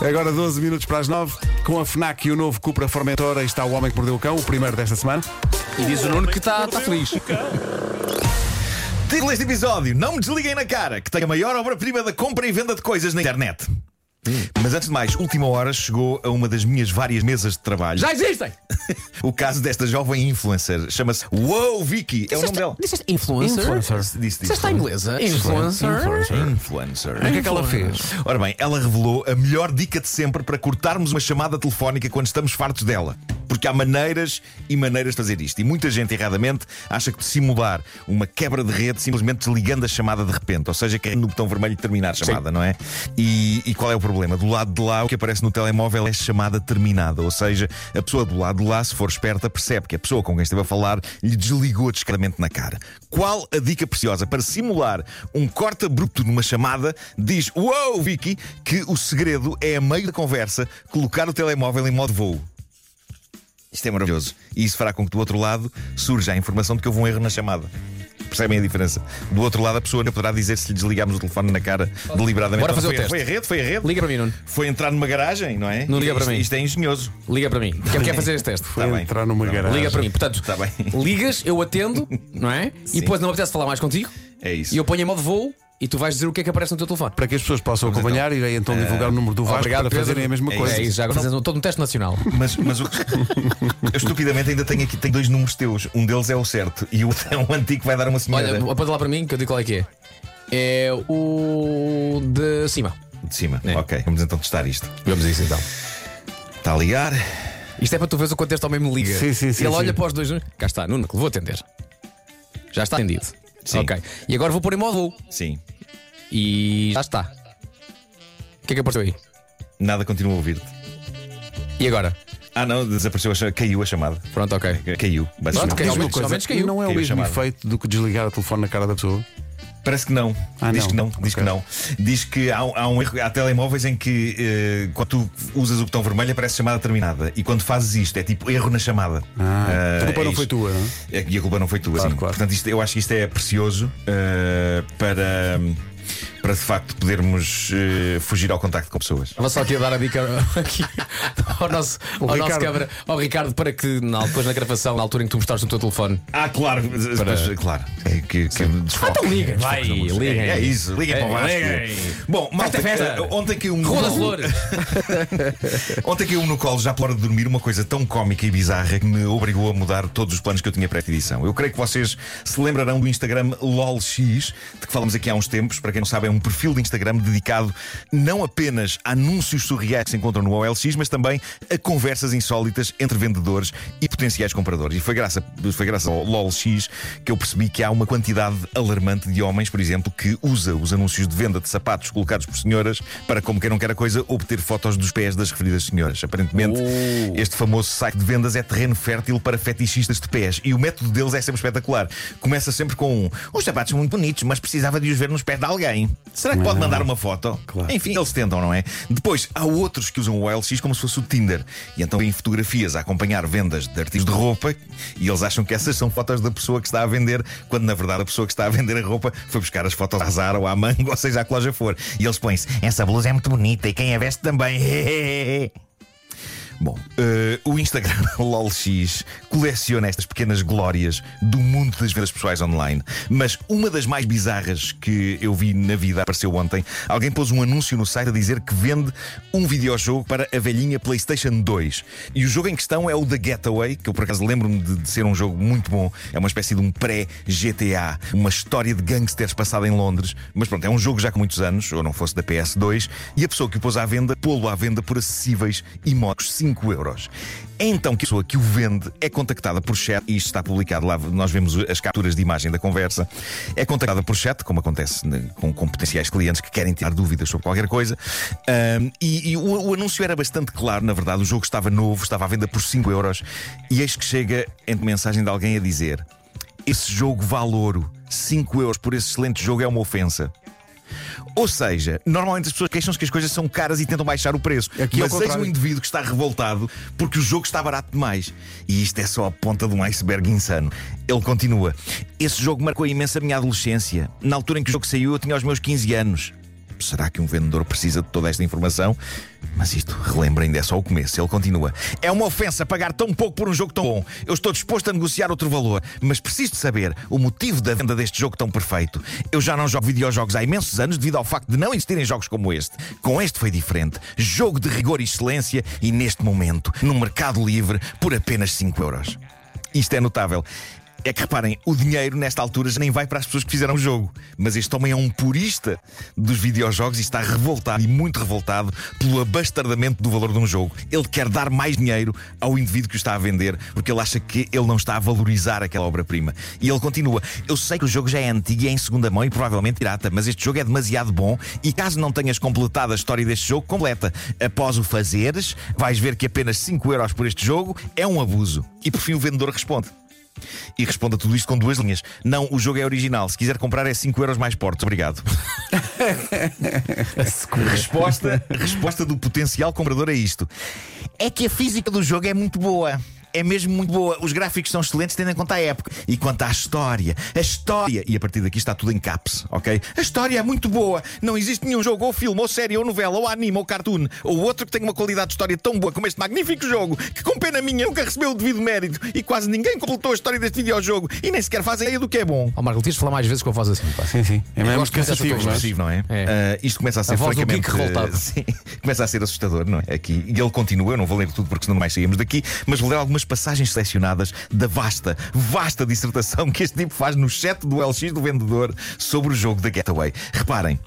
Agora 12 minutos para as 9. Com a FNAC e o novo Cupra Formentora está o Homem que Mordeu o Cão, o primeiro desta semana. E diz o Nuno que está tá feliz. Título deste episódio: Não me desliguem na cara, que tem a maior obra-prima da compra e venda de coisas na internet. Mas antes de mais, última hora chegou a uma das minhas várias mesas de trabalho. Já existem! O caso desta jovem influencer chama-se Wow Vicky. É o nome dela. Disseste influencer? Influencer. Disse, disse. Disseste inglesa? Influencer? Influencer. O que é que ela fez? Ora bem, ela revelou a melhor dica de sempre para cortarmos uma chamada telefónica quando estamos fartos dela. Porque há maneiras e maneiras de fazer isto. E muita gente, erradamente, acha que de simular uma quebra de rede simplesmente desligando a chamada de repente. Ou seja, carregando no botão vermelho terminar a chamada, não é? E, e qual é o problema? Do lado de lá, o que aparece no telemóvel é chamada terminada. Ou seja, a pessoa do lado de lá, se for esperta, percebe que a pessoa com quem esteve a falar lhe desligou discretamente na cara. Qual a dica preciosa para simular um corte abrupto numa chamada? Diz, uou, Vicky, que o segredo é a meio da conversa colocar o telemóvel em modo voo. Isto é maravilhoso. E isso fará com que do outro lado surja a informação de que houve um erro na chamada. Percebem a diferença? Do outro lado, a pessoa não poderá dizer se lhe desligámos o telefone na cara deliberadamente. Bora fazer foi, o teste. foi a rede, foi a rede. Liga para mim, Nuno. Foi entrar numa garagem, não é? Não liga para isto, mim. Isto é engenhoso. Liga para mim. Quer, quer fazer este teste? Tá bem. Entrar numa Tá bem. garagem. Liga para mim. Portanto, Tá bem. ligas, eu atendo, não é? E depois não apetece falar mais contigo. É isso. E eu ponho em modo voo e tu vais dizer o que é que aparece no teu telefone. Para que as pessoas possam Vamos acompanhar, irei então divulgar o número do Vasco para Pedro. fazerem a mesma É coisa. É isso, já agora fazemos todo um teste nacional. Mas, mas o... eu estupidamente ainda tenho aqui tenho dois números teus. Um deles é o certo e o outro é um antigo que vai dar uma senhora. Olha, aponta lá para mim que eu digo qual é que é. É o de cima. De cima. É. Ok, vamos então testar isto. Vamos a isso então. Está a ligar. Isto é para tu veres o quanto este homem me liga. Sim, sim, sim, Ele sim. olha para os dois. Cá está, Nuno, que vou atender. Já está atendido. Sim. Ok. E agora vou pôr em modo voo. Sim. E já está. O que é que apareceu aí? Nada continua a ouvir-te. E agora? Ah, não, desapareceu a chamada. Caiu a chamada. Pronto, ok. Caiu, basicamente. Pronto, caiu. Diz-me uma Ao coisa, menos caiu. não é o Caiu a mesmo chamada. efeito do que desligar o telefone na cara da pessoa? Parece que não. Ah, diz não. que não. Diz Ok. que não. Diz que há, há um erro. Há telemóveis em que eh, quando tu usas o botão vermelho aparece chamada terminada. E quando fazes isto é tipo erro na chamada. Ah, a culpa é não isto. foi tua, não é? É, E a culpa não foi tua, Claro, sim. claro. Portanto, isto, eu acho que isto é precioso eh, para, para de facto podermos eh, fugir ao contacto com pessoas. Vou só aqui a dar a dica aqui ao nosso, ao nosso Ricardo. câmara, ao Ricardo, para que na, depois na gravação, na altura em que tu mostraste no teu telefone. Ah, claro, mas, claro. É que, que desfoque. então liguem, vai, não, liguem. É, é isso, liguem É, para o Vasco. Bom, malta, festa. eh, ontem que um. Rua das Flores. Ontem caiu no colo, já pela hora de dormir, uma coisa tão cómica e bizarra que me obrigou a mudar todos os planos que eu tinha para esta edição. Eu creio que vocês se lembrarão do Instagram LOLX, de que falamos aqui há uns tempos. Para quem não sabe, é um perfil de Instagram dedicado não apenas a anúncios surreais que se encontram no OLX, mas também a conversas insólitas entre vendedores e potenciais compradores. E foi graças, foi graças ao LOLX que eu percebi que há uma quantidade alarmante de homens, por exemplo, que usa os anúncios de venda de sapatos colocados por senhoras para, como quem não quer a coisa, obter fotos dos pés das referidas senhoras. Aparentemente, este famoso site de vendas é terreno fértil para fetichistas de pés e o método deles é sempre espetacular. Começa sempre com um: os sapatos são muito bonitos, mas precisava de os ver nos pés de alguém. Será que pode mandar uma foto? Claro. Enfim, eles tentam, não é? Depois, há outros que usam o OLX como se fosse o Tinder e então têm fotografias a acompanhar vendas de artigos de roupa e eles acham que essas são fotos da pessoa que está a vender, quando na verdade a pessoa que está a vender a roupa foi buscar as fotos à Zara ou à Mango, ou seja, à que loja for. E eles põem-se: essa blusa é muito bonita e quem a veste também. Bom, eh, o Instagram LOLX coleciona estas pequenas glórias do mundo das vendas pessoais online. Mas uma das mais bizarras que eu vi na vida apareceu ontem. Alguém pôs um anúncio no site a dizer que vende um videojogo para a velhinha PlayStation 2. E o jogo em questão é o The Getaway, que eu por acaso lembro-me de, de ser um jogo muito bom. É uma espécie de um pré-GTA, uma história de gangsters passada em Londres. Mas pronto, é um jogo já com muitos anos, ou não fosse da PS2, e a pessoa que o pôs à venda, pô-lo à venda por acessíveis e módicos 5 euros. É então que a pessoa que o vende é contactada por chat, e isto está publicado lá, nós vemos as capturas de imagem da conversa, é contactada por chat, como acontece né, com, com potenciais clientes que querem tirar dúvidas sobre qualquer coisa, Ahm, e, e o, o anúncio era bastante claro, na verdade, o jogo estava novo, estava à venda por 5 euros, e eis que chega entre mensagem de alguém a dizer: Esse jogo vale ouro, 5 euros por esse excelente jogo é uma ofensa. Ou seja, normalmente as pessoas queixam-se que as coisas são caras e tentam baixar o preço. Aqui Mas eis um indivíduo que está revoltado porque o jogo está barato demais. E isto é só a ponta de um iceberg insano. Ele continua: Esse jogo marcou imenso a minha adolescência. Na altura em que o jogo saiu, eu tinha os meus 15 anos. Será que um vendedor precisa de toda esta informação? Mas isto, relembrem, é só o começo. Ele continua. É uma ofensa pagar tão pouco por um jogo tão bom. Eu estou disposto a negociar outro valor, mas preciso de saber o motivo da venda deste jogo tão perfeito. Eu já não jogo videojogos há imensos anos devido ao facto de não existirem jogos como este. Com este foi diferente. Jogo de rigor e excelência e neste momento, no Mercado Livre, por apenas 5 euros. Isto é notável. É que reparem, o dinheiro nesta altura já nem vai para as pessoas que fizeram o jogo. Mas este homem é um purista dos videojogos e está revoltado e muito revoltado pelo abastardamento do valor de um jogo. Ele quer dar mais dinheiro ao indivíduo que o está a vender porque ele acha que ele não está a valorizar aquela obra-prima. E ele continua: Eu sei que o jogo já é antigo e é em segunda mão e provavelmente pirata, mas este jogo é demasiado bom e caso não tenhas completado a história deste jogo, completa. Após o fazeres, vais ver que apenas 5 euros por este jogo é um abuso. E por fim o vendedor responde. E responde a tudo isto com duas linhas. Não, o jogo é original. Se quiser comprar é 5 euros mais portos. Obrigado. resposta, resposta do potencial comprador a isto. É que a física do jogo é muito boa é mesmo muito boa. Os gráficos são excelentes, tendo em conta a época. E quanto à história, a história. E a partir daqui está tudo em caps, ok? A história é muito boa. Não existe nenhum jogo, ou filme, ou série, ou novela, ou anime, ou cartoon, ou outro que tenha uma qualidade de história tão boa como este magnífico jogo, que com pena minha nunca recebeu o devido mérito e quase ninguém completou a história deste videojogo e nem sequer faz ideia do que é bom. Ó Marco, tens de falar mais vezes com a voz assim. Pá. Sim, sim. É mesmo cansativo, não é? Não é? É. Uh, isto começa a ser A francamente. revoltado. Sim, começa a ser assustador, não é? Aqui. E ele continua, eu não vou ler tudo porque senão mais saímos daqui, mas vou ler algumas passagens selecionadas da vasta, vasta dissertação que este tipo faz no chat do LX do vendedor sobre o jogo da Getaway. Reparem,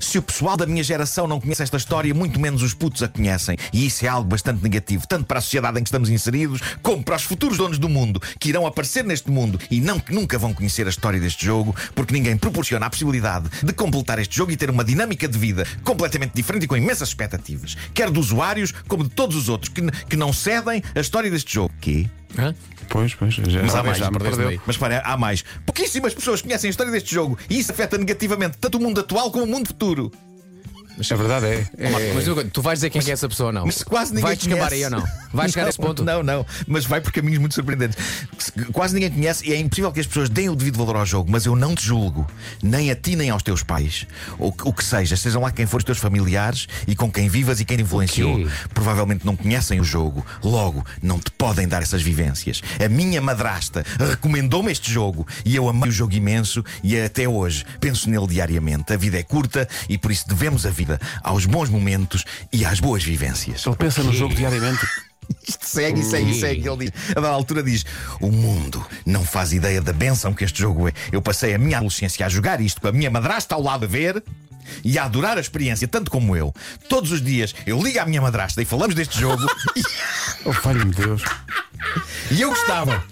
se o pessoal da minha geração não conhece esta história, muito menos os putos a conhecem. E isso é algo bastante negativo, tanto para a sociedade em que estamos inseridos, como para os futuros donos do mundo que irão aparecer neste mundo e não que nunca vão conhecer a história deste jogo, porque ninguém proporciona a possibilidade de completar este jogo e ter uma dinâmica de vida completamente diferente e com imensas expectativas, quer dos usuários como de todos os outros que, que não cedem a história deste jogo. Que? Hã? Pois, pois. Já, Mas há mais, me já perdeste perdeu. Mas para, há mais. Pouquíssimas pessoas conhecem a história deste jogo e isso afeta negativamente tanto o mundo atual como o mundo futuro. A verdade é. Ó, Marco, é- mas tu vais dizer quem é, que é essa pessoa ou não? Mas quase ninguém Vai descambar aí ou não? Vai chegar Não, a esse ponto? Não, não. Mas vai por caminhos muito surpreendentes. Quase ninguém conhece e é impossível que as pessoas deem o devido valor ao jogo. Mas eu não te julgo, nem a ti nem aos teus pais. Ou o que seja, sejam lá quem for os teus familiares e com quem vivas e quem te influenciou. Provavelmente não conhecem o jogo. Logo, não te podem dar essas vivências. A minha madrasta recomendou-me este jogo e eu amei o jogo imenso e até hoje penso nele diariamente. A vida é curta e por isso devemos a vida aos bons momentos e às boas vivências. Ele pensa no jogo diariamente. Isto segue, segue, segue. Ele diz, a dada altura diz: O mundo não faz ideia da benção que este jogo é. Eu passei a minha adolescência a jogar isto com a minha madrasta ao lado a ver. E a adorar a experiência, tanto como eu. Todos os dias eu ligo à minha madrasta e falamos deste jogo e, Oh, valha-me Deus. e eu gostava.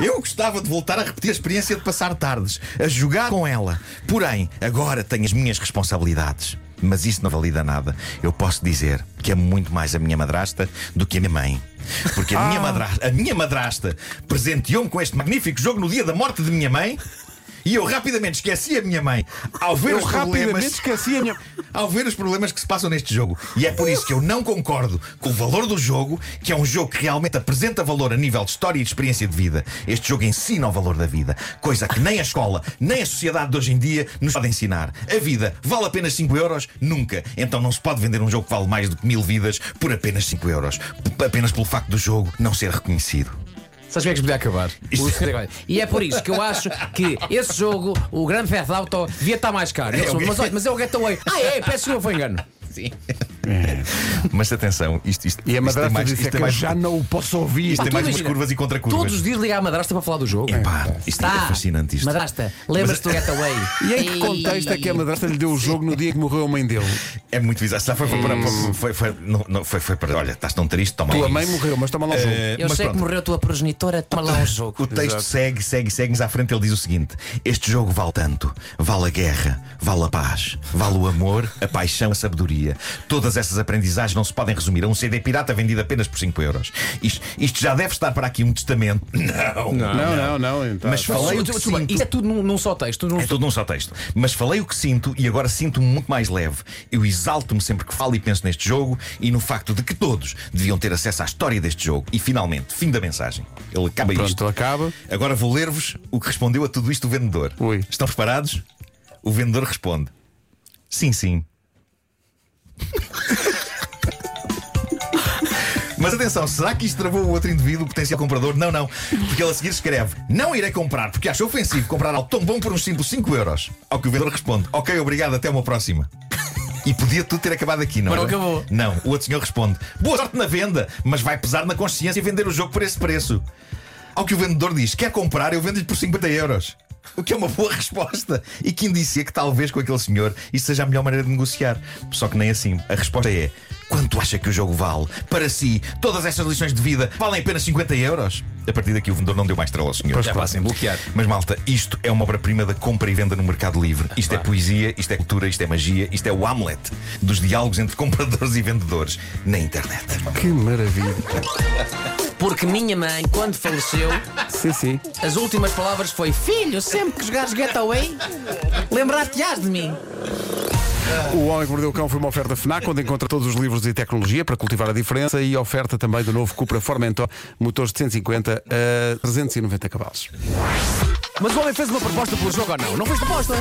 Eu gostava de voltar a repetir a experiência de passar tardes, a jogar com ela. Porém, agora tenho as minhas responsabilidades. Mas isso não valida nada. Eu posso dizer que amo muito mais a minha madrasta do que a minha mãe. Porque a, minha, madrasta, a minha madrasta presenteou-me com este magnífico jogo no dia da morte de minha mãe. E eu rapidamente esqueci a minha mãe ao ver Eu os problemas esqueci a minha. ao ver os problemas que se passam neste jogo. E é por isso que eu não concordo com o valor do jogo, que é um jogo que realmente apresenta valor a nível de história e de experiência de vida. Este jogo ensina o valor da vida, coisa que nem a escola, nem a sociedade de hoje em dia nos pode ensinar. A vida vale apenas 5 euros? Nunca. Então não se pode vender um jogo que vale mais do que mil vidas por apenas 5 euros. Apenas pelo facto do jogo não ser reconhecido. Sabes como é que podia acabar? E é por isso que eu acho que esse jogo, o Grande Theft Auto, devia estar mais caro. Eles falam, mas olha, mas é o Getaway. Ah, é, peço desculpa, foi engano. Sim. Mas atenção, isto, isto, E a madrasta tem mais, disse é que eu mais, já não o posso ouvir. isto tem tu mais umas curvas e contracurvas. Todos os dias ligar à madrasta para falar do jogo. Epá, isto é fascinante isto. Madrasta, lembras-te do Getaway? E em que contexto é que a madrasta lhe deu o jogo no dia que morreu a mãe dele? É muito bizarro. Já foi, foi, para, foi, foi, não, não, foi, foi para. Olha, estás tão triste, toma Tua lá mãe isso. morreu, mas toma lá o jogo. Eh, Eu mas sei pronto. que morreu a tua progenitora, toma lá um jogo. O texto segue, segue, segue-nos à frente. Ele diz o seguinte: Este jogo vale tanto. Vale a guerra, vale a paz, vale o amor, a paixão, a sabedoria. Todas essas aprendizagens não se podem resumir a um CD pirata vendido apenas por 5 euros. Isto, isto já deve estar para aqui um testamento. Não, não, não, não. então. Mas falei o que Desculpa, sinto. Isto é tudo num, num só texto. Num É tudo num só texto. Mas falei o que sinto e agora sinto-me muito mais leve. Eu exalto-me sempre que falo e penso neste jogo e no facto de que todos deviam ter acesso à história deste jogo. E finalmente, fim da mensagem. Ele acaba Pronto, isto. acaba. Agora vou ler-vos o que respondeu a tudo isto o vendedor. Ui. Estão preparados? O vendedor responde: Sim, sim. Mas atenção, será que isto travou o outro indivíduo, o potencial comprador? Não, não. Porque ele a seguir escreve: Não irei comprar, porque acho ofensivo comprar algo tão bom por uns simples 5 euros. Ao que o vendedor responde: Ok, obrigado, até uma próxima. E podia tudo ter acabado aqui, não Mas não acabou. Não, o outro senhor responde: Boa sorte na venda, mas vai pesar na consciência vender o jogo por esse preço. Ao que o vendedor diz: Quer comprar? Eu vendo-lhe por 50 euros. O que é uma boa resposta e que indicia que talvez com aquele senhor isso seja a melhor maneira de negociar. Só que nem assim. A resposta é: quanto acha que o jogo vale? Para si, todas estas lições de vida valem apenas 50 euros? A partir daqui o vendedor não deu mais trela ao senhor. Já passem bloquear. Mas malta, isto é uma obra-prima da compra e venda no mercado livre. Isto é poesia, isto é cultura, isto é magia, isto é o Hamlet dos diálogos entre compradores e vendedores na internet. Que maravilha. Porque minha mãe, quando faleceu, Sim, sim. as últimas palavras foi: Filho, sempre que jogares Getaway, lembrar-te-ás de mim. O Homem que Mordeu o Cão foi uma oferta FNAC, onde encontra todos os livros e tecnologia para cultivar a diferença e oferta também do novo Cupra Formentor, motores de 150 a 390 cavalos. Mas o homem fez uma proposta pelo jogo ou não? Não fez proposta.